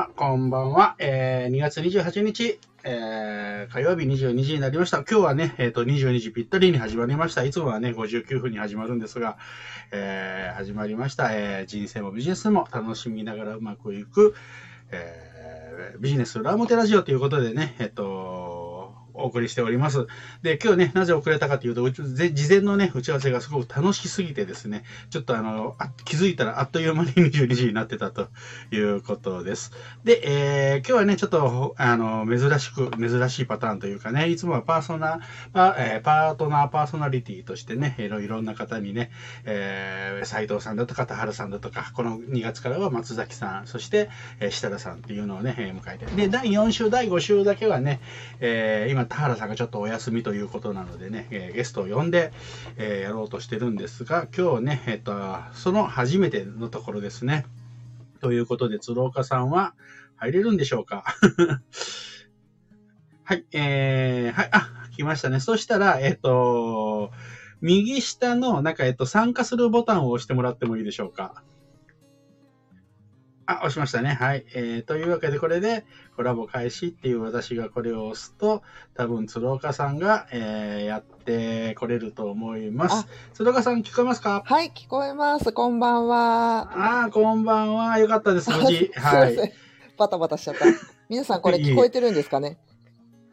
あ、こんばんは。えー、2月28日、えー、火曜日22時になりました。今日はね、えっ、と、22時ぴったりに始まりました。いつもはね、59分に始まるんですが、えー、始まりました。えー、人生もビジネスも楽しみながらうまくいく、えー、ビジネス裏表ラジオということでね、えっ、と、お送りしております。で、今日ね、なぜ遅れたかというと、事前のね、打ち合わせがすごく楽しすぎてですね、ちょっとあの、あ気づいたらあっという間に22時になってたということです。で、えー、今日はね、ちょっと、あの、珍しく、珍しいパターンというかね、いつもはパーソナ、パ,、えー、パートナーパーソナリティとしてね、いろいろんな方にね、えー、斉藤さんだとか、田原さんだとか、この2月からは松崎さん、そして、えー、設楽さんっていうのをね、迎えて。で、第4週、第5週だけはね、えー、今、田原さんがちょっとお休みということなのでね、えー、ゲストを呼んで、えー、やろうとしてるんですが、今日ね、えっ、と、その初めてのところですね。ということで、鶴岡さんは入れるんでしょうか？はい、えー、はい、あ、来ましたね。そしたら、えっ、と、右下の、なんか、えっと、参加するボタンを押してもらってもいいでしょうか？あ、押しましたね。はい。えー、というわけで、これで、コラボ開始っていう私がこれを押すと、多分、鶴岡さんが、えー、やってこれると思います。鶴岡さん、聞こえますか？はい、聞こえます。こんばんは。ああ、こんばんは。よかったです、無事。はい。バタバタしちゃった。皆さん、これ聞こえてるんですかね？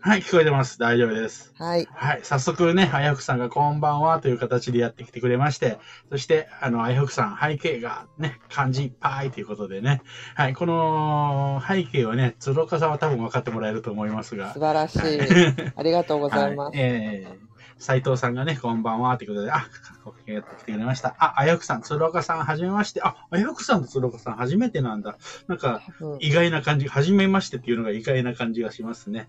はい、聞こえてます。大丈夫です。はい。はい。早速ね、あやふくさんがこんばんはという形でやってきてくれまして、そして、あの、あやふくさん、背景がね、漢字いっぱいということでね、はい、この背景をね、鶴岡さんは多分分かってもらえると思いますが。素晴らしい。ありがとうございます。はい、えー斉藤さんがね、こんばんは、ということで、あ、やってきてくれました。あ、あやくさん、鶴岡さん、はじめまして。あ、あやくさんと鶴岡さん、初めてなんだ。なんか、意外な感じ、はじめましてっていうのが意外な感じがしますね。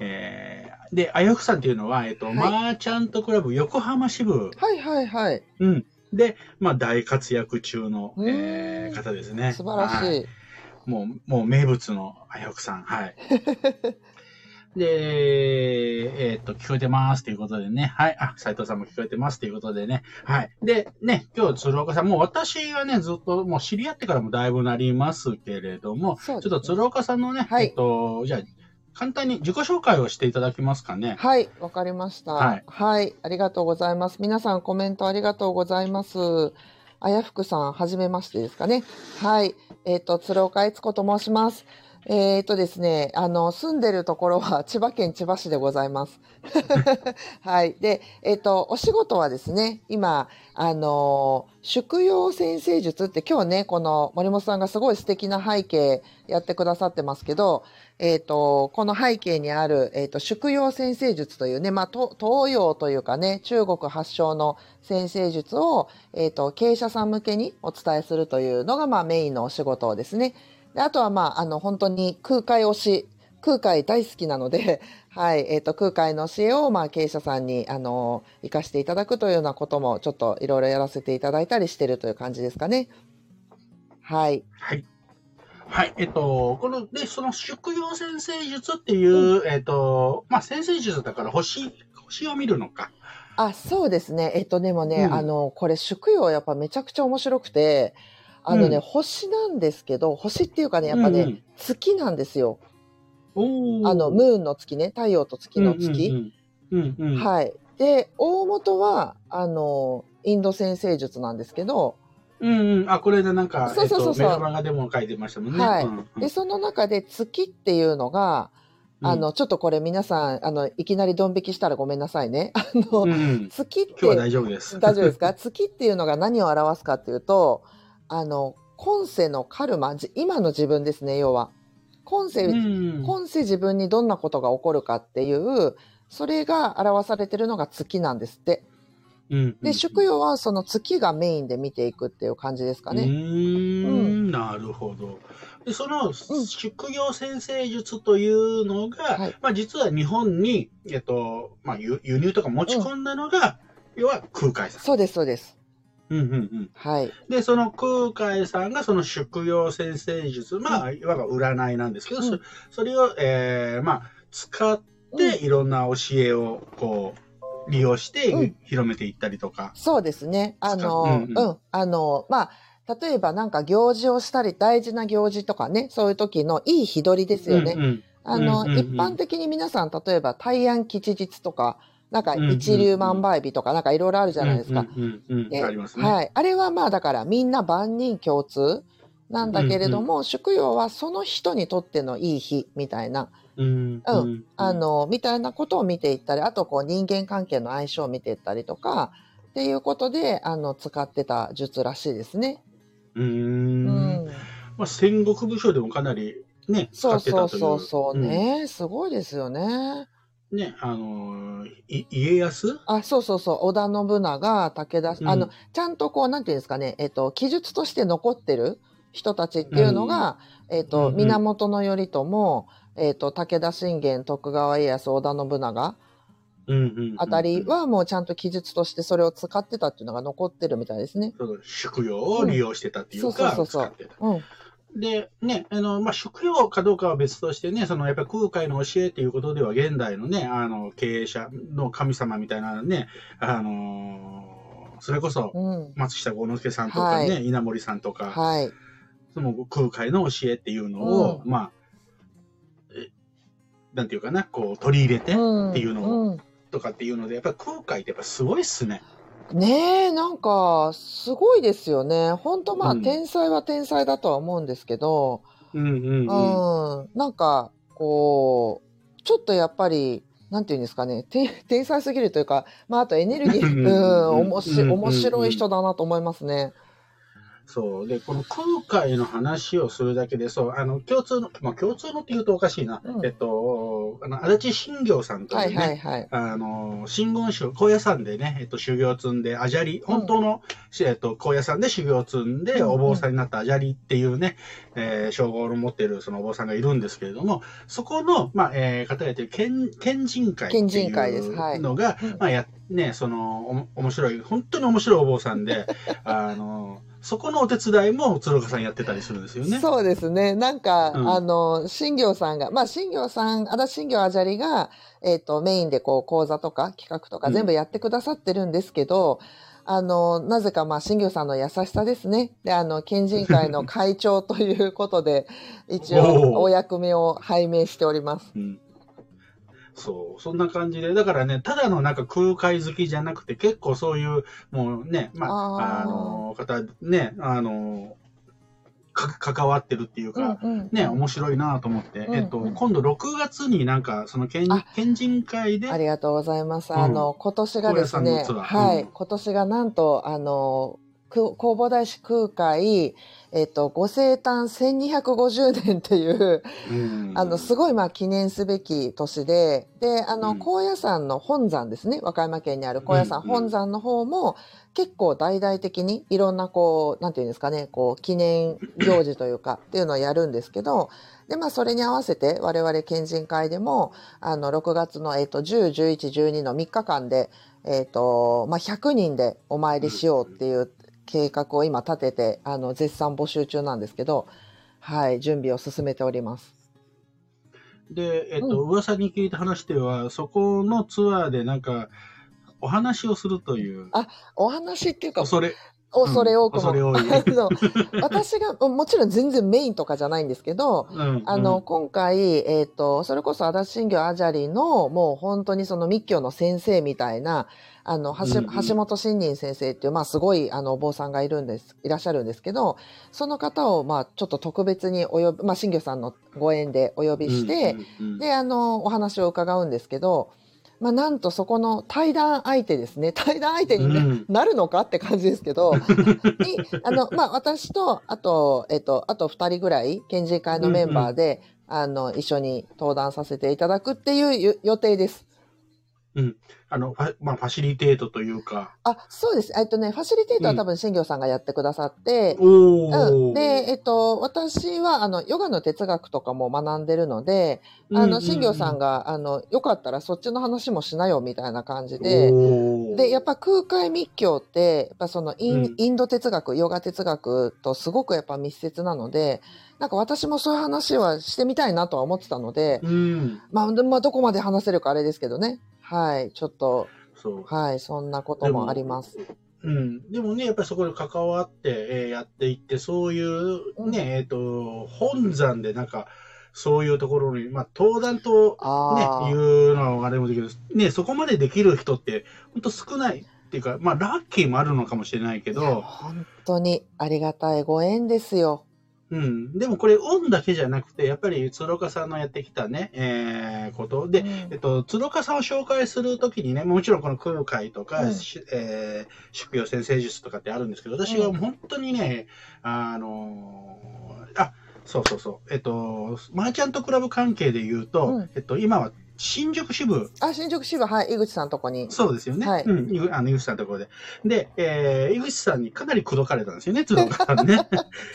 えー、で、あやふさんっていうのは、えっと、はい、マーチャントクラブ横浜支部。はいはいはい。うん。で、まあ、大活躍中の、えー、方ですね。素晴らしい。はい、もう、もう名物のあやふさん。はい。で、えー、っと、聞こえてますということでね。はい。あ、斉藤さんも聞こえてますということでね。はい。で、ね、今日、鶴岡さん、もう私はね、ずっと、もう知り合ってからもだいぶなりますけれども、ね、ちょっと鶴岡さんのね、はい、えっと、じゃあ、簡単に自己紹介をしていただけますかね？はい、わかりました、はい。はい、ありがとうございます。皆さんコメントありがとうございます。あやふくさん、はじめましてですかね。はい、えっ、ー、と、鶴岡悦子と申します。えっ、ー、とですね、あの、住んでるところは 千葉県千葉市でございます。はい。で、えっ、ー、と、お仕事はですね、今、あの、宿用先生術って今日ね、この森本さんがすごい素敵な背景やってくださってますけど、えっ、ー、と、この背景にある、えっ、と、宿用先生術というね、まあ、東洋というかね、中国発祥の先生術を、えっ、と、経営者さん向けにお伝えするというのが、まあ、メインのお仕事ですね。であとは、まあ、あの、本当に空海推し、空海大好きなので、はい、えっ、と、空海の教えを、まあ、経営者さんに、あの、活かしていただくというようなことも、ちょっといろいろやらせていただいたりしてるという感じですかね。はい。はい。はい、えっと、この、で、その宿用先生術っていう、うん、えっと、まあ、先生術だから星、星を見るのか。あ、そうですね。えっと、でもね、うん、あの、これ、宿用やっぱめちゃくちゃ面白くて、あのね、うん、星なんですけど、星っていうかね、やっぱね、うん月なんですよ。あの、ムーンの月ね、太陽と月の月。はい。で、大元は、あの、インド先生術なんですけど、うんうん。あ、これでなんか、そうそうそうそう、えっと、メルマガでも書いてましたもんね。はい。うんうん、で、その中で月っていうのが、あの、うん、ちょっとこれ皆さん、あの、いきなりドン引きしたらごめんなさいね。あの、うん、月って。今日は大丈夫です。大丈夫ですか？月っていうのが何を表すかっていうと、あの、今世のカルマ、今の自分ですね、要は。今世、うん、今世自分にどんなことが起こるかっていう、それが表されてるのが月なんですって。で、宿用はその月がメインで見ていくっていう感じですかね。うん、なるほど。で、その宿用先生術というのが、うん、まあ実は日本に、えっと、まあ輸入とか持ち込んだのが、うん、要は空海さん。そうです、そうです。うんうんうん。はい。で、その空海さんがその宿用先生術、まあ、いわば占いなんですけど、うん、それを、えー、まあ、使っていろんな教えを、こう、利用して広めていったりとか。そうですね。あの、うん、うん、あの、まあ、例えばなんか行事をしたり、大事な行事とかね、そういう時のいい日取りですよね。うんうんあの、うんうんうん一般的に皆さん、例えば大安吉日とか、なんか一粒万倍日とか、なんかいろいろあるじゃないですか。はい。あれはまあだからみんな万人共通なんだけれども、祝陽はその人にとってのいい日みたいな、うんうんあ、の、みたいなことを見ていったり、あとこう人間関係の相性を見ていったりとか、っていうことで、あの、使ってた術らしいですね。うんん。まあ、戦国武将でもかなりね、使そうそう。そうそうね、すごいですよね。うんね、あのー、い家康？あ、そうそうそう、織田信長、武田、うん。あの、ちゃんとこう、なんていうんですかね、えっと、記述として残ってる人たちっていうのが、えっと、うんうん。源頼朝、えっと、武田信玄、徳川家康、織田信長うんうんうんあたりはもうちゃんと記述としてそれを使ってたっていうのが残ってるみたいですね。その食用を利用してたっていううんそうか、そうそうそう。うん。で、ね、あの、まあ、食用かどうかは別としてね、その、やっぱり空海の教えっていうことでは、現代のね、あの、経営者の神様みたいなね、あのーそれこそ、うん。松下幸之助さんとかね、は稲森さんとか、はい。その空海の教えっていうのを、うまあ、えなんていうかな、こう、取り入れて、うんっていうのをうんとかっていうので、やっぱり空海ってやっぱすごいっすね。ねえ、なんか、すごいですよね。本当まあ、うん天才は天才だとは思うんですけど、うんうんうん。うん、なんか、こう、ちょっとやっぱり、なんていうんですかね、て天才すぎるというか、まあ、あとエネルギー、うんうん、おもしうん面白い人だなと思いますね。そう。で、この空海の話をするだけで、そう、あの、共通の、まあ、共通のって言うとおかしいな。うんえっと、あの、足立信行さんとはいいうね、はいはい。あの、真言宗、高野山でね、えっと、修行を積んで、アジャリ、本当の、えっと、高野山で修行を積んで、うんうんお坊さんになったアジャリっていうね、えー、称号を持っているそのお坊さんがいるんですけれども、そこの、まあ、えー、方がやってる、賢、賢人会って賢人会ですはいいうのが、うんまあ、や、ね、その、お、面白い、本当に面白いお坊さんで、あの、そこのお手伝いも鶴岡さんやってたりするんですよね。そうですね。なんか、うんあの、新行さんが、まあ、新行さん、足立新行あじゃりが、えっ、と、メインでこう、講座とか企画とかうん全部やってくださってるんですけど、あの、なぜかまあ、新行さんの優しさですね。で、あの、県人会の会長ということで、一応、お役目を拝命しております。うんそう、そんな感じで、だからね、ただのなんか空海好きじゃなくて、結構そういう、もうね、まあ、あの、方、ね、あの、か関わってるっていうか、うんうん。ね、面白いなと思って、うんえっと、うん今度6月になんか、その県あ、県人会で。あ、りがとうございます。うん。あの、今年がですね、はい、うん今年がなんと、あの、く弘法大師空海、えっと、ご生誕1250年っていう、うん。あの、すごい、まあ、記念すべき年で、で、あの、うん。高野山の本山ですね、和歌山県にある高野山本山の方も、結構大々的にいろんな、こう、なんていうんですかね、こう、記念行事というか、っていうのをやるんですけど、で、まあ、それに合わせて、我々県人会でも、あの、6月の、えっと、10、11、12の3日間で、えっと、まあ、100人でお参りしようっていう計画を今立てて、あの、絶賛募集中なんですけど、はい、準備を進めております。で、えっと、噂に聞いた話では、そこのツアーでなんか、お話をするという、あお話っていうか、恐れ、恐れ多くも。恐れ多い。あの私が、もちろん全然メインとかじゃないんですけど、うんあの、、今回、えっ、と、それこそ足立新行アジャリの、もう本当にその密教の先生みたいな、あの、橋,、うんうん。橋本真人先生っていう、まあすごい、あの、お坊さんがいるんです、いらっしゃるんですけど、その方を、まあちょっと特別にお呼び、まあ新行さんのご縁でお呼びして、うんうんうん。で、あの、お話を伺うんですけど、まあ、なんとそこの対談相手ですね。対談相手にな,、うんるのかって感じですけど、に、あの、まあ、私と、あと、えっと、あと二人ぐらい、県人会のメンバーで、あの、一緒に登壇させていただくっていうゆ予定です。あの、ファまあ、ファシリテートというか、あ、そうです。えっとね、ファシリテートは多分新行さんがやってくださって、おうん、で、えっと、私は、あの、ヨガの哲学とかも学んでるので、あの、新行さんが、が、あの、よかったらそっちの話もしなよ、みたいな感じで、で、やっぱ空海密教って、やっぱそのイン,、うん。インド哲学、ヨガ哲学とすごくやっぱ密接なので、なんか私もそういう話はしてみたいなとは思ってたので、うん、まあ、でまあ、どこまで話せるかあれですけどね。はい、ちょっと。はい、そんなこともあります。うん。でもね、やっぱりそこで関わって、えーやっていって、そういうね、えっ、と、本山でなんか、そういうところに、まあ、登壇とね。いうのはあれもできる。ね、そこまでできる人って、本当少ないっていうか、まあ、ラッキーもあるのかもしれないけど、本当にありがたいご縁ですよ。うん。でもこれ、運だけじゃなくて、やっぱり鶴岡さんのやってきたね、えーこと。で、うん。えっと、鶴岡さんを紹介するときにね、もちろんこの空海とか、うん。しえー、宿業先生術とかってあるんですけど、私は本当にね、あのーあ、そうそうそう、えっと、マーチャントクラブ関係で言うと、うん。えっと、今は新宿支部、あ、新宿支部、はい、井口さんとこに。そうですよね。はいうん、あの井口さんのところで。で、えー、井口さんにかなり口説かれたんですよね、鶴岡さんね。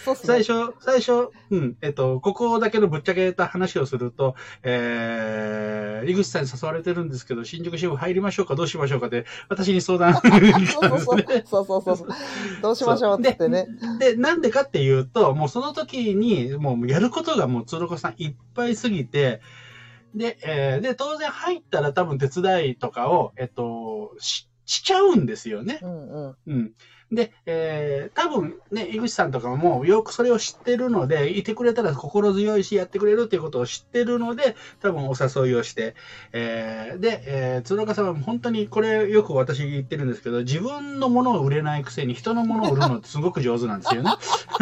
そうっすね。最初、最初、うん、えっと、ここだけのぶっちゃけた話をすると、えー、井口さんに誘われてるんですけど、新宿支部入りましょうか、どうしましょうかって、私に相談 そうそうそう。そうそうそうそう。どうしましょうって言ってね。で、なんでかっていうと、もうその時に、もうやることがもう鶴子さんいっぱいすぎて、で、えーで、当然入ったら多分手伝いとかを、えっと、し、しちゃうんですよね。うんうん。うん。で、えー、多分ね、井口さんとかもよくそれを知ってるので、いてくれたら心強いし、やってくれるっていうことを知ってるので、多分お誘いをして、えー、で、えー、鶴岡さんは本当にこれよく私言ってるんですけど、自分のものを売れないくせに人のものを売るのってすごく上手なんですよね。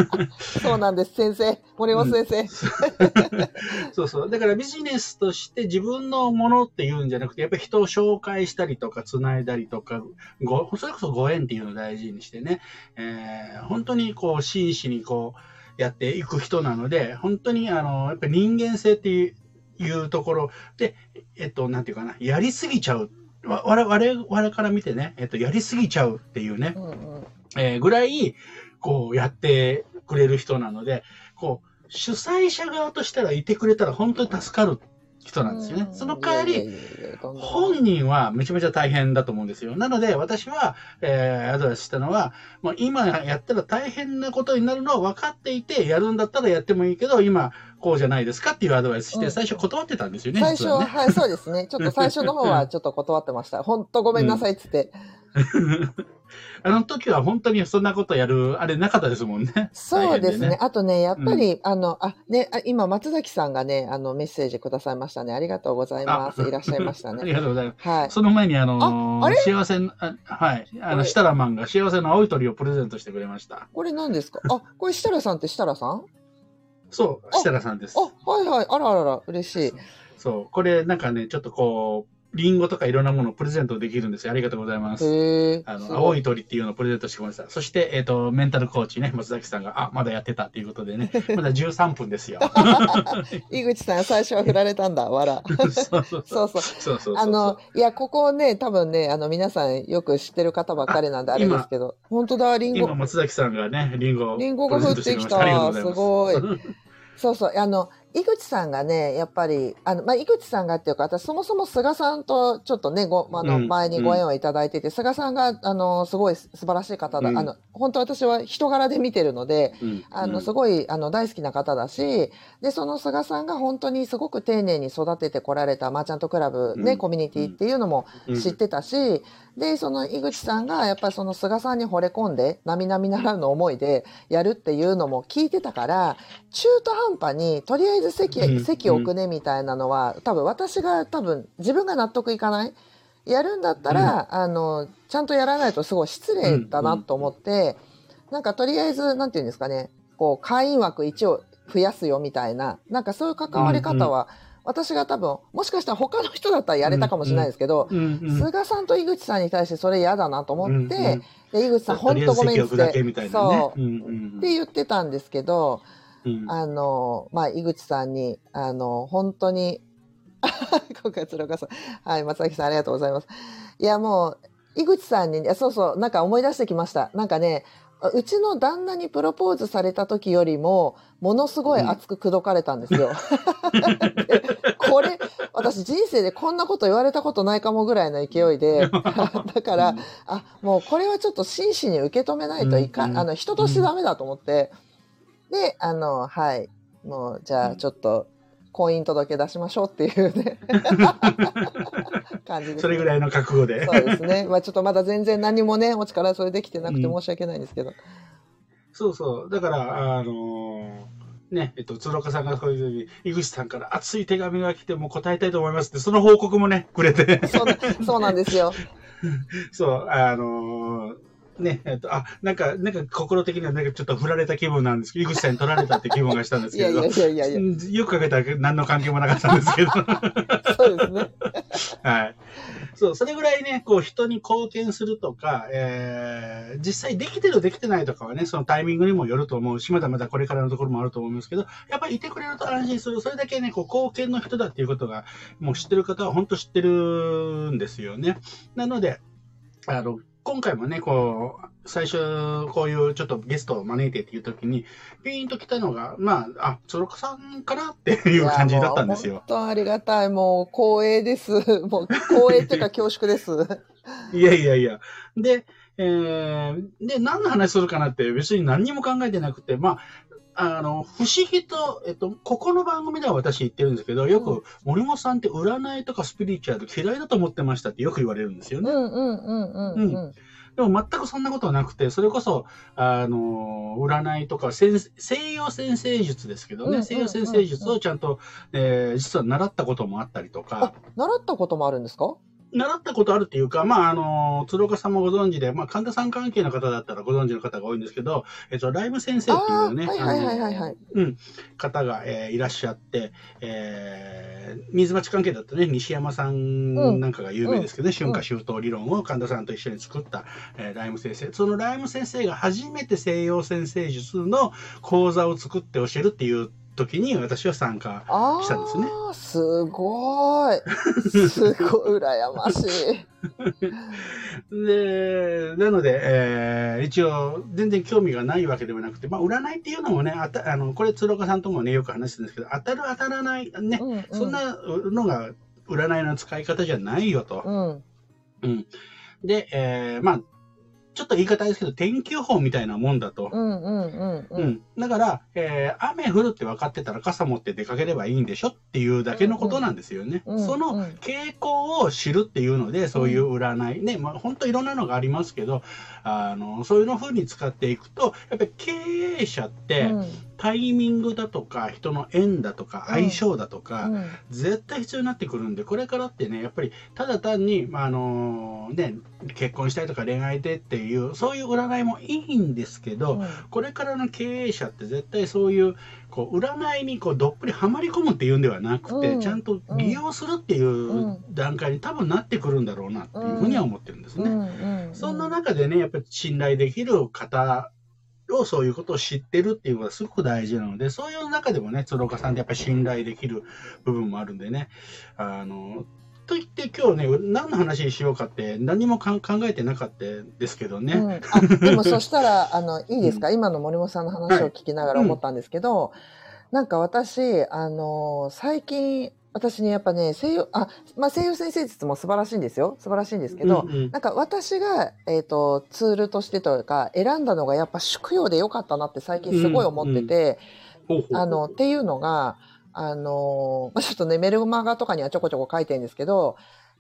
そうなんです、先生。森本先生。そうそう。だからビジネスとして自分のものっていうんじゃなくて、やっぱり人を紹介したりとか、繋いだりとか、ご、それこそご縁っていうのを大事にしてね、えー本当にこう、真摯にこう、やっていく人なので、本当にあの、やっぱり人間性っていう、いうところで、えっと、なんていうかな、やりすぎちゃう。わ我々我々から見てね、えっと、やりすぎちゃうっていうね、うんうん。えーぐらい、こう、やってくれる人なので、こう、主催者側としたらいてくれたら本当に助かる人なんですよね。その代わり、本人はめちゃめちゃ大変だと思うんですよ。なので、私は、えーアドバイスしたのは、もう今やったら大変なことになるのは分かっていて、やるんだったらやってもいいけど、今、こうじゃないですかっていうアドバイスして、うん最初断ってたんですよね、最初は、ね。はい、そうですね。ちょっと最初の方はちょっと断ってました。本当ごめんなさいっつって。あの時は本当にそんなことやる、あれなかったですもんね。そうですね。大変あとね、やっぱり、あの、あ、ね、あ今、松崎さんがね、あの、メッセージくださいましたね。ありがとうございます。あいらっしゃいました ありね。がとうございます。はい。その前に、あのー幸せの、あはい。あの、これ？シタラマンが幸せの青い鳥をプレゼントしてくれました。これ何ですか？あ、これ設楽さんって設楽さん？そう、あシタラさんです。あ、はいはい。あらあらら、嬉しい。そう、これなんかね、ちょっとこう、リンゴとかいろんなものをプレゼントできるんですよ。ありがとうございます。あの、青い鳥っていうのをプレゼントしてくれました。そして、えっ、と、メンタルコーチね、松崎さんが、あ、まだやってたっていうことでね、まだ13分ですよ。井口さん、最初は振られたんだ、わら。そうそうそう。あの、いや、ここね、多分ね、あの、皆さんよく知ってる方ばっかりなんで、あれですけど、本当だ、リンゴ今、、松崎さんがね、リンゴをリンゴが降ってきプレゼントしてくれましたす。ごい。そうそう、あの、井口さんがね、やっぱり、あの、まあ、井口さんがっていうか、私そもそも菅さんとちょっとね、ご、あの、うん前にご縁をいただいてて、菅さんが、あの、すごい素晴らしい方だ。うん。あの、本当私は人柄で見てるので、うん。あの、うん。すごい、あの、大好きな方だし、で、その菅さんが本当にすごく丁寧に育ててこられたマーチャントクラブね、うん。コミュニティっていうのも知ってたし、で、その井口さんがやっぱりその菅さんに惚れ込んで、並々ならぬ思いでやるっていうのも聞いてたから、中途半端に、とりあえず席、うん。席置くねみたいなのは、多分私が多分自分が納得いかない。やるんだったら、あの、ちゃんとやらないとすごい失礼だなと思って、なんかとりあえず、なんていうんですかね、こう、会員枠1を増やすよみたいな、なんかそういう関わり方は、私が多分、もしかしたら他の人だったらやれたかもしれないですけど、うんうん。菅さんと井口さんに対してそれ嫌だなと思って、うんうん。で井口さん、と本当ごめんってね。そう、うんうん。って言ってたんですけど、うんあの、まあ、井口さんに、あの、本当に、今回、鶴岡さん。はい、松崎さん、ありがとうございます。いや、もう、井口さんに、そうそう、なんか思い出してきました。なんかね、うちの旦那にプロポーズされた時よりも、ものすごい熱く口説かれたんですよ。でこれ、私人生でこんなこと言われたことないかもぐらいの勢いで、だから、あ、もうこれはちょっと真摯に受け止めないといかん、うんあの、人としてダメだと思って、で、あの、はい。もう、じゃあ、ちょっと、婚姻届出しましょうっていうね 感じでそれぐらいの覚悟で。そうですね。まあちょっとまだ全然何もね、お力それできてなくて申し訳ないんですけど。うん、そうそう。だから、あのー、ね、えっと、鶴岡さんがこういうふうに、井口さんから熱い手紙が来ても答えたいと思いますって、その報告もね、くれて。そうそうなんですよ。そう、あのーね、えっと、あ、なんか、なんか心的にはなんかちょっと振られた気分なんですけど、井口さんに取られたって気分がしたんですけど、いやいやいやいやよくかけたら何の関係もなかったんですけど。そうですね。はい。そう、それぐらいね、こう人に貢献するとか、えー、実際できてるできてないとかはね、そのタイミングにもよると思うし、まだまだこれからのところもあると思いますけど、やっぱりいてくれると安心する。それだけね、こう貢献の人だっていうことが、もう知ってる方は本当知ってるんですよね。なので、あの、今回もね、こう、最初、こういうちょっとゲストを招いてっていう時に、ピーンと来たのが、まあ、あ、鶴岡さんかなっていう感じだったんですよ。本当ありがたい。もう光栄です。もう光栄っていうか恐縮です。いやいやいや。で、えー、で、何の話するかなって別に何にも考えてなくて、まあ、あの、不思議と、えっと、ここの番組では私言ってるんですけど、よく、森本さんって占いとかスピリチュアル嫌いだと思ってましたってよく言われるんですよね。うんうんうんうん、うん、うん。でも全くそんなことはなくて、それこそ、あの、占いとか、西洋先生術ですけどね、西洋先生術をちゃんと、えー、実は習ったこともあったりとか。習ったこともあるんですか？習ったことあるっていうか、まあ、あの、鶴岡さんもご存知で、まあ、神田さん関係の方だったらご存知の方が多いんですけど、えっと、ライブ先生っていうね、はいはいはいはい、はい、うん、方が、えー、いらっしゃって、えー、水町関係だとね、西山さんなんかが有名ですけどね、春夏秋冬理論を神田さんと一緒に作った、えー、ライム先生。そのライム先生が初めて西洋先生術の講座を作って教えるっていう時に私は参加したんですね。すごい。すごい羨ましい。で、なので、えー、一応、全然興味がないわけではなくて、まあ、占いっていうのもね、あたあのこれ、鶴岡さんともね、よく話してるんですけど、当たる当たらない、ね、うんうん、そんなのが占いの使い方じゃないよと。うん。うん、で、えー、まあ、ちょっと言い方ですけど、天気予報みたいなもんだと。うんうんうんうん。うん、だから、えー、雨降るって分かってたら傘持って出かければいいんでしょっていうだけのことなんですよね。うんうん、その傾向を知るっていうので、そういう占い、ね、まあ本当いろんなのがありますけど、あの、そういうの風に使っていくと、やっぱり経営者って、うんタイミングだとか人の縁だとか相性だとか、うん、絶対必要になってくるんでこれからってねやっぱりただ単に、まあ、あのね、結婚したいとか恋愛でっていうそういう占いもいいんですけど、うん、これからの経営者って絶対そういうこう占いにこうどっぷりはまり込むっていうんではなくて、うん、ちゃんと利用するっていう段階に多分なってくるんだろうなっていうふうには思ってるんですね。そんな中でねやっぱり信頼できる方をそういうことを知ってるっていうことがすごく大事なので、そういう中でもね、鶴岡さんってやっぱり信頼できる部分もあるんでね、あの、と言って今日ね、何の話にしようかって何も考えてなかったですけどね。うん、あでもそしたら、あの、いいですか、うん、今の森本さんの話を聞きながら思ったんですけど、はい。うん、なんか私、あの、最近、私ね、やっぱね、西洋、あ、まあ、西洋先生術も素晴らしいんですよ。素晴らしいんですけど、うんうん、なんか私が、えっ、ー、と、ツールとしてというか、選んだのがやっぱ宿用でよかったなって最近すごい思ってて、うんうん、あの、っていうのが、あの、まあ、ちょっとね、メルマガとかにはちょこちょこ書いてるんですけど、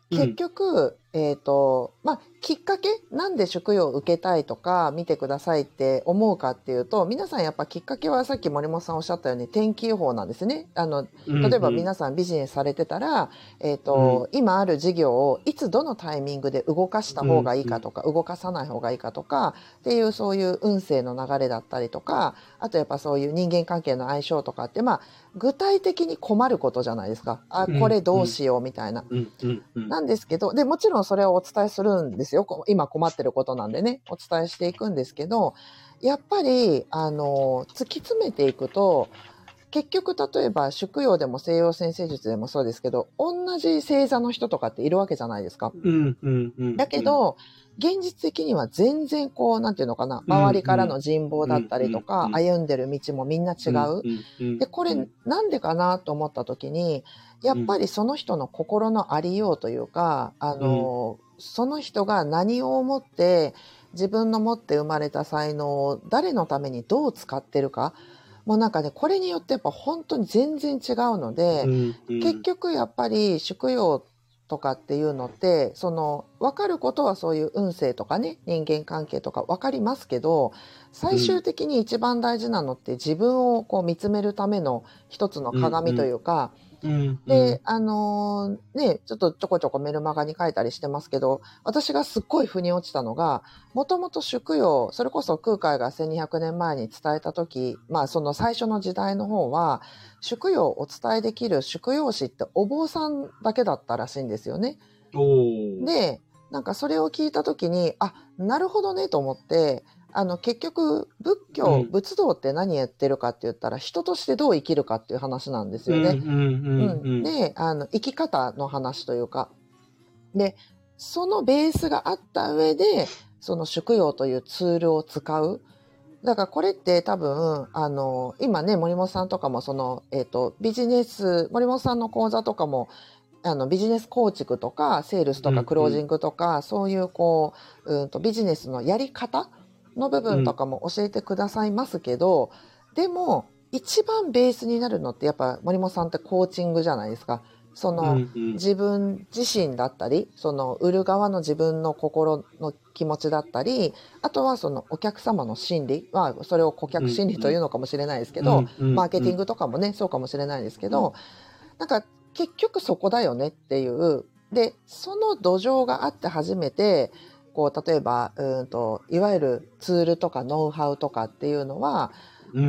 結局、うん、えっ、ー、と、まあ、きっかけなんで食用を受けたいとか見てくださいって思うかっていうと皆さんやっぱきっかけはさっき森本さんおっしゃったように天気予報なんですね。あの例えば皆さんビジネスされてたら、うん、えーと、うん、今ある事業をいつどのタイミングで動かした方がいいかとか、動かさない方がいいかとかっていうそういう運勢の流れだったりとかあとやっぱそういう人間関係の相性とかってまあ具体的に困ることじゃないですか。あこれどうしようみたいな。なんですけどでもちろんそれをお伝えするんですよ。今困ってることなんでね、お伝えしていくんですけど、やっぱり、あの、突き詰めていくと、結局、例えば、宿用でも西洋先生術でもそうですけど、同じ星座の人とかっているわけじゃないですか。うんうんうん、だけど、現実的には全然こう、なんていうのかな、周りからの人望だったりとか、歩んでる道もみんな違う。で、これなんでかなと思った時に、やっぱりその人の心のありようというか、あの、その人が何を思って自分の持って生まれた才能を誰のためにどう使ってるかもうなんかね、これによってやっぱ本当に全然違うので、うんうん。結局やっぱり宿用とかっていうのってその分かることはそういう運勢とかね人間関係とか分かりますけど最終的に一番大事なのって自分をこう見つめるための一つの鏡というか、うんで、あのーね、ちょっとちょこちょこメルマガに書いたりしてますけど、私がすっごい腑に落ちたのが、もともと宿用、それこそ空海が1200年前に伝えた時、まあその最初の時代の方は、宿用をお伝えできる宿用師ってお坊さんだけだったらしいんですよね。で、なんかそれを聞いた時に、あ、なるほどねと思って、あの結局仏教、うん。仏道って何やってるかって言ったら人としてどう生きるかっていう話なんですよね。うんうんうんうん。であの生き方の話というか。でそのベースがあった上でその宿用というツールを使う。だからこれって多分あの今ね森本さんとかもその、えー、とビジネス森本さんの講座とかもあのビジネス構築とかセールスとうんうん。かクロージングとか、そういうこううんとビジネスのやり方の部分とかも教えてくださいますけど、でも一番ベースになるのってやっぱ森本さんってコーチングじゃないですか。その、うんうん。自分自身だったりその売る側の自分の心の気持ちだったりあとはそのお客様の心理、まあ、それを顧客心理というのかもしれないですけど、うんうんマーケティングとかもねそうかもしれないですけど、なんか結局そこだよねっていう。でその土壌があって初めてこう例えばうんといわゆるツールとかノウハウとかっていうのは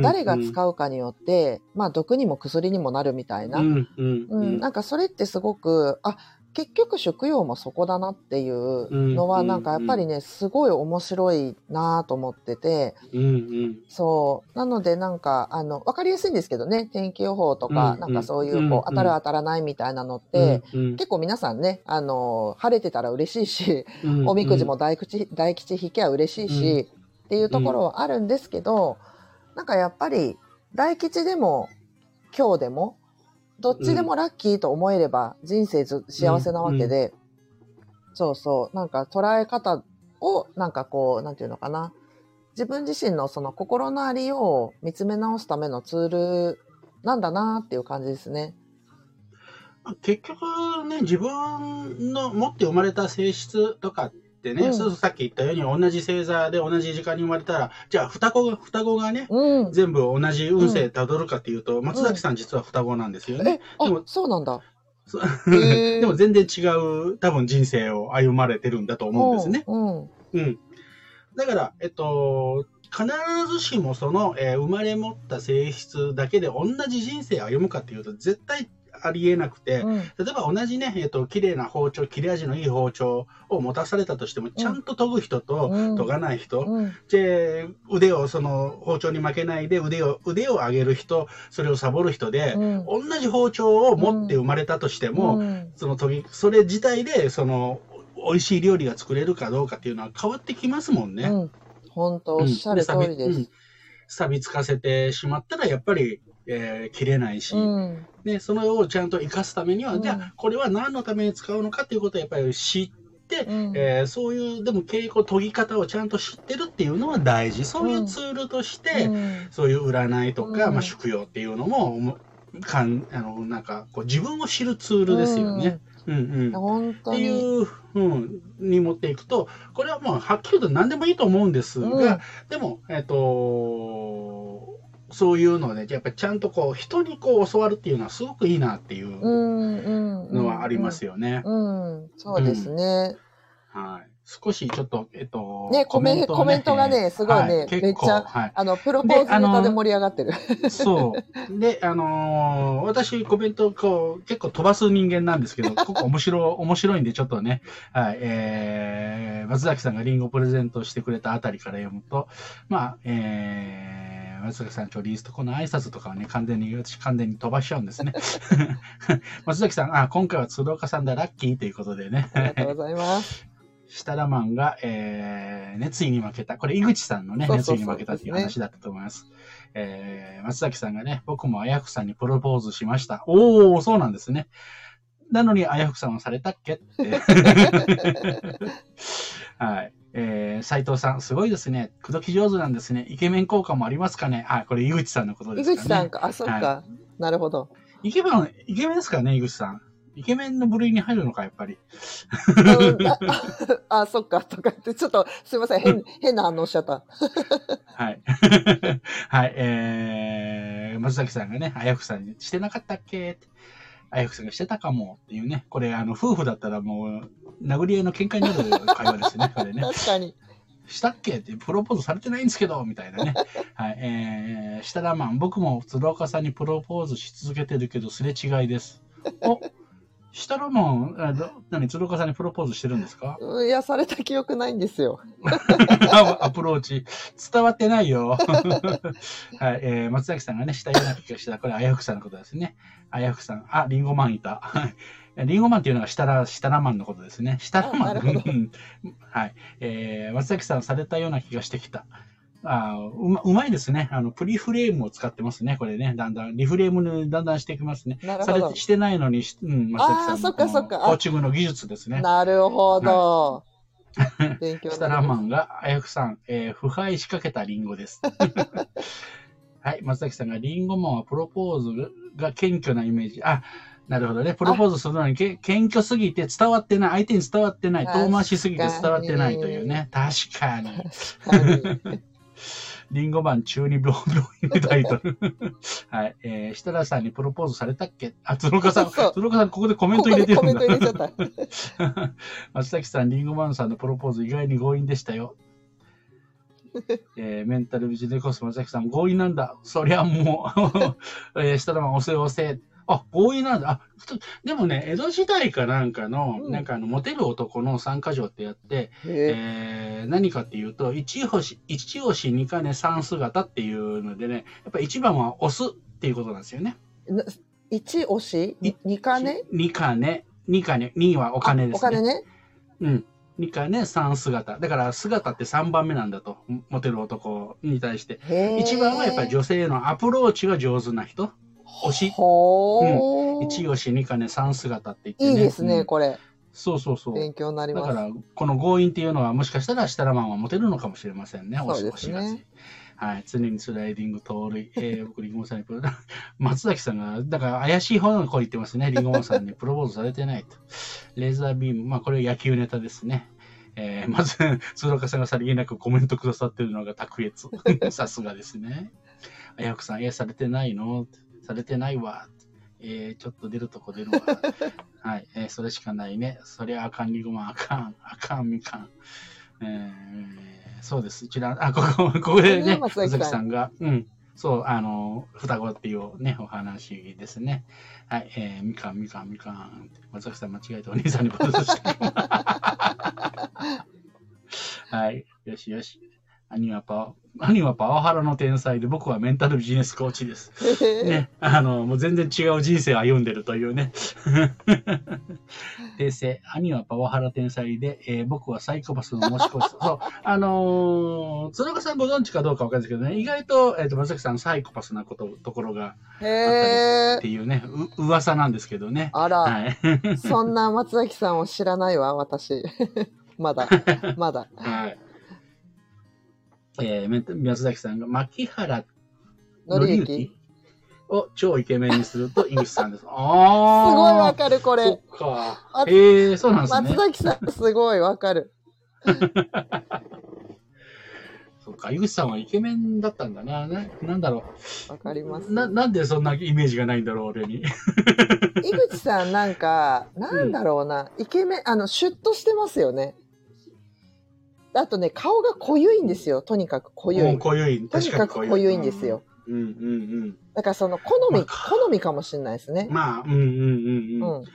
誰が使うかによって、まあ毒にも薬にもなるみたいな、うんうんう、うんんなんかそれってすごくあ結局食用もそこだなっていうのはうんなんかやっぱりねすごい面白いなと思ってて。うんうん。そう。なのでなんかあの分かりやすいんですけどね。天気予報とかうんなんかそういううんこう当たる当たらないみたいなのってうん結構皆さんねあの晴れてたら嬉しいしうんおみくじも大吉大吉引きゃ嬉しいしっていうところはあるんですけどなんかやっぱり大吉でも今日でもどっちでもラッキーと思えれば人生ず幸せなわけで、そうそう。なんか捉え方をなんかこうなんていうのかな。自分自身のその心のありようを見つめ直すためのツールなんだなっていう感じですね。結局ね、自分の持って生まれた性質とかってね、うんそうさっき言ったように同じ星座で同じ時間に生まれたら、じゃあ双子が、双子がね、うん。全部同じ運勢たどるかっていうと、松崎さん実は双子なんですよね。でも、そうなんだ。でも全然違う多分人生を歩まれてるんだと思うんですね。うん。だから、えっと、必ずしもその、えー生まれ持った性質だけで同じ人生を歩むかっていうと絶対ありえなくて、うん。例えば同じね、えっと、綺麗な包丁、切れ味のいい包丁を持たされたとしても、ちゃんと研ぐ人とうん。研がない人、うん。で、腕をその包丁に負けないで腕を、腕を上げる人、それをサボる人で、うん。同じ包丁を持って生まれたとしても、うん。その研ぎ、それ自体で、その、美味しい料理が作れるかどうかっていうのは変わってきますもんね。うん、本当おっしゃる通りです。うん。錆びつかせてしまったら、やっぱり、えー切れないし、うん、ね、それをちゃんと生かすためには、うん。じゃあ、これは何のために使うのかっていうことをやっぱり知って、うん。えーそういう、でも稽古、研ぎ方をちゃんと知ってるっていうのは大事。そういうツールとして、うん。そういう占いとか、うん。まあ、宿用っていうのも、もかんあのなんかこう自分を知るツールですよね。うん。うんって本当に。いう、うん、に持っていくと、これはもうはっきりと何でもいいと思うんですが、うん。でも、えっ、と、そういうので、やっぱりちゃんとこう人にこう教わるっていうのはすごくいいなっていううんうんうんのはありますよね。うん、そうですね。はい。少しちょっと、えっ、と、ねコメンをコメントがねすごいねは結構めっちゃはいあの、プロポーズネタで盛り上がってる。そう。で、あのー私、コメント、こう、結構飛ばす人間なんですけど、ここ面白い、面白いんで、ちょっとね、はい、えー、松崎さんがリンゴプレゼントしてくれたあたりから読むと、まあ、えー、松崎さん、ちょ、リースト、この挨拶とかはね、完全に、私、完全に飛ばしちゃうんですね。松崎さん、あ、今回は鶴岡さんだ、ラッキーということでね。ありがとうございます。設楽マンが、えー、熱意に負けた。これ、井口さんのね、熱意に負けたっていう話だったと思います。えー、松崎さんがね、僕もあやふくさんにプロポーズしました。おー、そうなんですね。なのに、あやふくさんはされたっけって。はい。えー、斉藤さん、すごいですね。口説き上手なんですね。イケメン効果もありますかねあ、これ井口さんのことですかね。井口さんか。あ、そっか。はなるほど。イケメン、イケメンですかね、井口さん。イケメンの部類に入るのか、やっぱり。うんあああ、そっか、とかって、ちょっと、すいません、変、変な反応しちゃった。はい。はい、えー、松崎さんがね、あやふさんにしてなかったっけって。あやふさんがしてたかもっていうね。これ、あの、夫婦だったらもう、殴り合いの喧嘩になる会話ですね、これね。確かに。したっけ？って、プロポーズされてないんですけど、みたいなね。はい、えー、設楽マン、僕も鶴岡さんにプロポーズし続けてるけど、すれ違いです。お設楽マン、あど何、鶴岡さんにプロポーズしてるんですか？うんいや、された記憶ないんですよ。アプローチ。伝わってないよ。はい、えー、松崎さんがね、したような気がした。これ、あやふくさんのことですね。あやふくさん。あ、リンゴマンいた。はいリンゴマンっていうのが設楽、設楽マンのことですね。設楽マン。はい。えー、松崎さんされたような気がしてきた。あーうまうまいですね。あの、プリフレームを使ってますね。これね。だんだん、リフレームにだんだんしていきますね。なるほどされて、。してないのにし、うん、松崎さあーそっかそっかコーチングの技術ですね。なるほど。勉強スタラーマ。ンが、あやふさん、えー腐敗しかけたリンゴです。はい、松崎さんが、リンゴマンはプロポーズが謙虚なイメージ。あ、なるほどね。プロポーズするのにけ謙虚すぎて伝わってない、相手に伝わってない、遠回しすぎて伝わってないというね。確かに。はいリンゴマン中二病病院のタイトル。はい。えー、設楽さんにプロポーズされたっけ？あ、鶴岡さん、そう鶴岡さんここでコメント入れてるんだ。メント入れちゃった。松崎さん、リンゴマンさんのプロポーズ意外に強引でしたよ。えーメンタルビジネスコス松崎さん、強引なんだ。そりゃもう、えー、したらまあ、押せ押せ。あ、強引なんだ。あ、でもね、江戸時代かなんかの、うんなんかあの、モテる男の三箇条ってやって、へえー何かっていうと、一星、一押し二金三姿っていうのでね、やっぱり一番は押すっていうことなんですよね。一押し？い二金？二金、二金、二はお金ですね。あお金ね。うん。二金、三姿。だから姿って三番目なんだと。モテる男に対して。一番はやっぱり女性へのアプローチが上手な人。推し。ほー。一押し二金、三姿って言ってね。いいですね、うんこれ。そうそうそう。勉強になります。だから、この強引っていうのはもしかしたら設楽マンはモテるのかもしれませんね。そうではい。常にスライディング、盗塁、えー、僕、リンゴマンさんにプロ、松崎さんが、だから怪しい方の声言ってますね。リンゴマンさんにプロポーズされてないと。レーザービーム、まあ、これ野球ネタですね。えー、まず、鶴岡さんがさりげなくコメントくださってるのが卓越。さすがですね。あやふくさん、え、されてないの？されてないわ。えー、ちょっと出るとこ出るわ。はい、えーそれしかないね。そりゃあかん、リンゴマン、あかん、あかん、みかん。えー、そうです。一覧、あ、ここ、ここでね、松崎さん松崎さんが、うん、そう、あの、双子っていうね、お話ですね。はい、えー、みかん、みかん、みかん。松崎さん間違えてお兄さんにボタンした。はい、よしよし。兄はパワ、兄はパワハラの天才で、僕はメンタルビジネスコーチです。ね、あの、もう全然違う人生を歩んでるというね。訂正、兄はパワハラ天才で、えー僕はサイコパスの申し子です。そう、あのー、鶴岡さんご存知かどうかわかんないですけどね、意外と、えっ、と、松崎さんサイコパスなこと、ところがへーっていうね、う、噂なんですけどね。あら、はい。そんな松崎さんを知らないわ、私。まだ、まだ。はい。えー、メンタ宮崎さんが、牧原のりゆ紀きを超イケメンにすると、井口さんです。すああ。ごいわかる、こそれっ。かあ。ええそうなんです松ね。崎さん、すごいわかる。そっか、井口さんはイケメンだったんだな。ななんだろわかりますう。。な、なんでそんなイメージがないんだろう、俺に。井口さん、なんか、なんだろうな、イケメン、あの、シュッとしてますよね。あとね、顔が濃ゆいんですよ。とにかく濃ゆうん、い。濃ゆい。とにかく濃ゆいんですよ。。うん、うん、うん。だからその好み、まあ好みかもしれないですね。まあ、うん、うん、うん、うん。うん。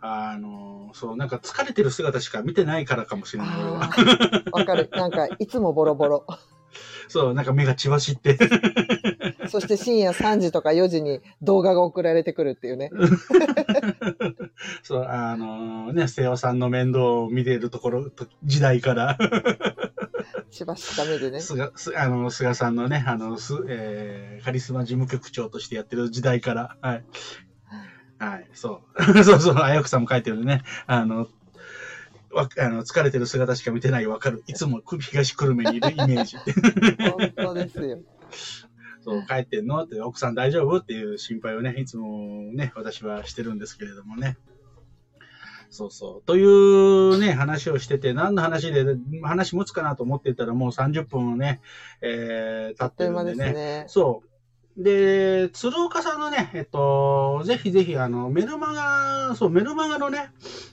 あの、そう、なんか疲れてる姿しか見てないからかもしれない。わかる。なんか、いつもボロボロ。そう、なんか目が血走って。そして深夜3時とか4時に動画が送られてくるっていうね。そう、あのね、瀬尾さんの面倒を見てるところ、と時代から、しばしダメでね。菅、すあの、菅さんのね、あの、す、えー、カリスマ事務局長としてやってる時代から、はい。はい、そう。そうそう、あやくさんも書いてるね。あの、わあの疲れてる姿しか見てないわかる。いつも東久留米にいるイメージ。本当ですよ。そう、帰ってんのって、奥さん大丈夫っていう心配をね、いつもね、私はしてるんですけれどもね。そうそう。というね、話をしてて、何の話で、話持つかなと思ってたらもう30分ね、えー、経ってるんでね。ねそう。で、鶴岡さんのね、えっと、ぜひぜひ、あの、メルマガ、そう、メルマガのね、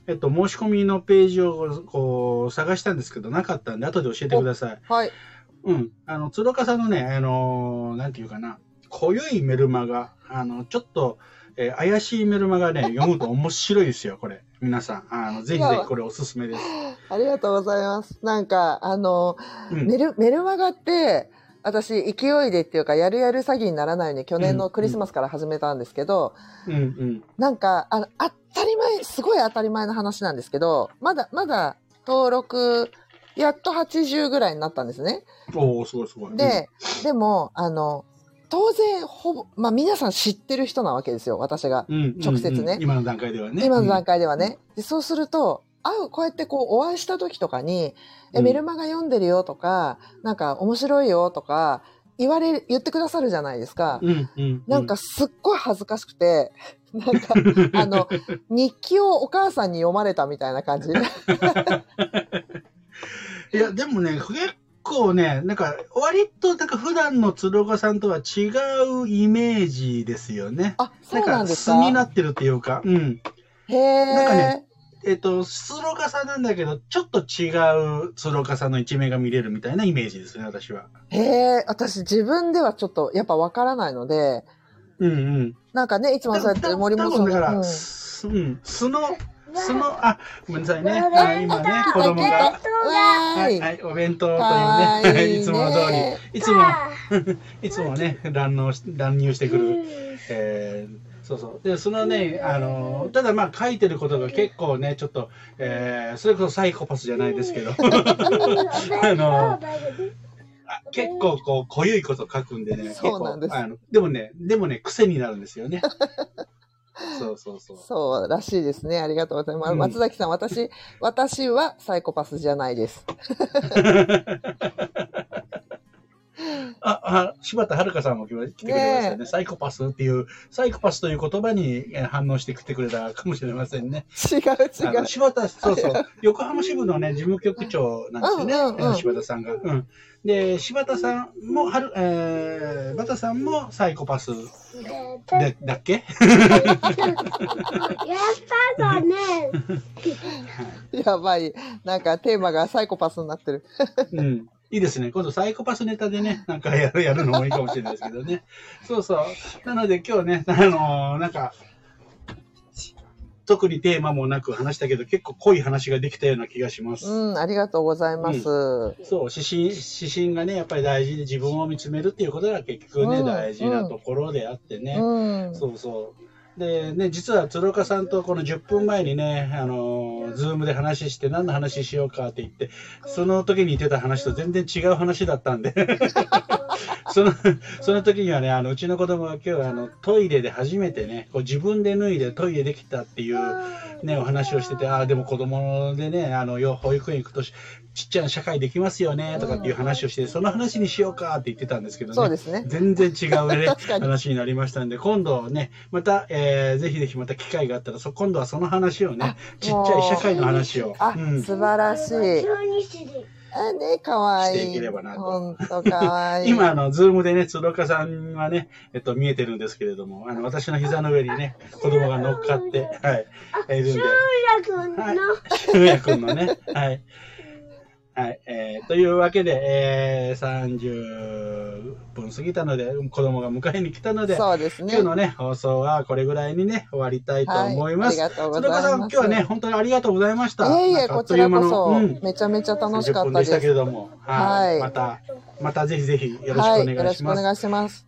えっと、申し込みのページを、こう、探したんですけど、なかったんで、後で教えてください。はい。うん。あの、鶴岡さんのね、あの、なんていうかな、濃ゆいメルマガ、あの、ちょっと、えー怪しいメルマガね、読むと面白いですよ、これ。皆さん。あの、ぜひぜひこれおすすめです。ありがとうございます。なんか、あの、うん。メル、メルマガって、私、勢いでっていうか、やるやる詐欺にならないように去年のクリスマスから始めたんですけど、うんうん。なんか、あの、当たり前、すごい当たり前の話なんですけど、まだ、まだ登録、やっと80ぐらいになったんですね。おおすごいすごい。で、でも、あの、当然、ほぼ、まあ皆さん知ってる人なわけですよ、私が。うん、うん直接ねうんうん今の段階ではね。今の段階ではね。でそうすると、会う、こうやってこう、お会いした時とかに、え、うんメルマガ読んでるよとか、なんか面白いよとか、言われる、言ってくださるじゃないですか。うんうんうん。なんかすっごい恥ずかしくて、なんか、あの、日記をお母さんに読まれたみたいな感じ。いや、でもね、結構ね、なんか、割と、なんか普段の鶴岡さんとは違うイメージですよね。あ、そうなんです素かになってるっていうか、うん。へえ。なんかねえっと、鶴岡さんなんだけど、ちょっと違う鶴岡さんの一面が見れるみたいなイメージですね、私は。へえ、私自分ではちょっとやっぱわからないので、うんうん。なんかね、いつもそうやって森本さんだから、うん。すうん、素の、素の、あ、ごめんなさいね。あ今ね、子供が。はい、はい、お弁当というね、いいね。いつもの通り、いつも、いつもね、乱入し乱入してくる、えーそうそう。で、そのね、あの、ただまあ書いてることが結構ね、ちょっと、えーそれこそサイコパスじゃないですけど、あの、あ結構こう、濃ゆいこと書くんでね、そうなんですあの、でもね、でもね、癖になるんですよね。そうそうそう。そうらしいですね。ありがとうございます。うん松崎さん、私、私はサイコパスじゃないです。あ、あ、柴田遥さんも来てくれましたねねサイコパスっていう、サイコパスという言葉にえー反応してきてくれたかもしれませんね。違う違う。柴田、そうそう、横浜支部のね、事務局長なんですよね、うんうん柴田さんが。うん。で、柴田さんも、はる、えー、バタさんもサイコパスで、だっけ？やっただね。やばい。なんかテーマがサイコパスになってる。うん。いいですね。今度サイコパスネタでね、なんかやる、やるのもいいかもしれないですけどね。そうそう。なので今日ね、あのーなんか、特にテーマもなく話したけど、結構濃い話ができたような気がします。うん、ありがとうございます。そう、指針、指針がね、やっぱり大事で自分を見つめるっていうことが結局ね、うん大事なところであってね。うん。そうそう。で、ね、実は鶴岡さんとこの10分前にね、あのー、ズームで話して何の話しようかって言って、その時に言ってた話と全然違う話だったんで、その、その時にはね、あの、うちの子供が今日あの、トイレで初めてね、こう自分で脱いでトイレできたっていうね、お話をしてて、ああ、でも子供でね、あの、よ保育園行くとしちっちゃな社会できますよね、とかっていう話をして、その話にしようかって言ってたんですけどね。そうですね。全然違うね 話になりましたんで、今度ね、また、えー、ぜひぜひまた機会があったら、そ今度はその話をねあ、ちっちゃい社会の話を、あ、うん、素晴らしい。あね、かわいい。していければなとほんとかわいい。今、あの、ズームでね、鶴岡さんはね、えっと、見えてるんですけれども、あの、私の膝の上にね、子供が乗っかって、はい、いるんで、君の、はい修也くんのね、はい。はい、えー、というわけで、えー、30分過ぎたので、子供が迎えに来たので、そうですね。今日のね、放送はこれぐらいにね、終わりたいと思います。はい、ありがとうございます。今日はね、本当にありがとうございました。いえいえ、こちらこそ、うんめちゃめちゃ楽しか10ったです。分でしたけれども、はい。はいまた、またぜひぜひよろしくおはい、願よろいします。しくお願いします。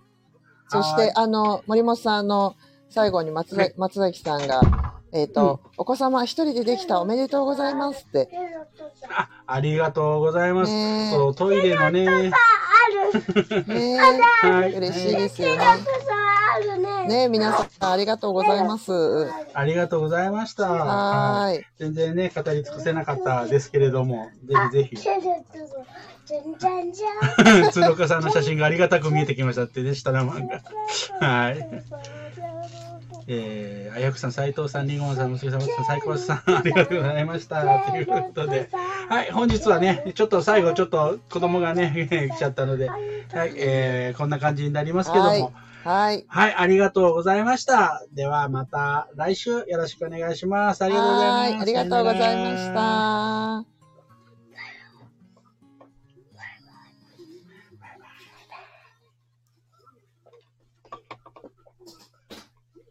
そしはいて、あの、森本さん、あの、最後に松崎,、松崎さんが、えっ、と、お子様一人でできたおめでとうございますって。あありがとうございます。ねえそう、トイレのね、ある。ねはい。嬉しいですよね。さあるね。ね、皆さんありがとうございます。ありがとうございました。はーい。全然ね、語り尽くせなかったですけれども、ぜひぜひ。チェルトじゃんじゃんじゃん。鶴岡さんの写真がありがたく見えてきましたってね、下の漫画。はい。えー、あやくさん、斉藤さん、りんごさん、娘さん、さん、サイコさん、ありがとうございました。ということで、はい、本日はね、ちょっと最後、ちょっと子供がね、来ちゃったので、はい、えー、こんな感じになりますけども、はい。はい、ありがとうございました。では、また来週よろしくお願いします。ありがとうございます。はい。ありがとうございました。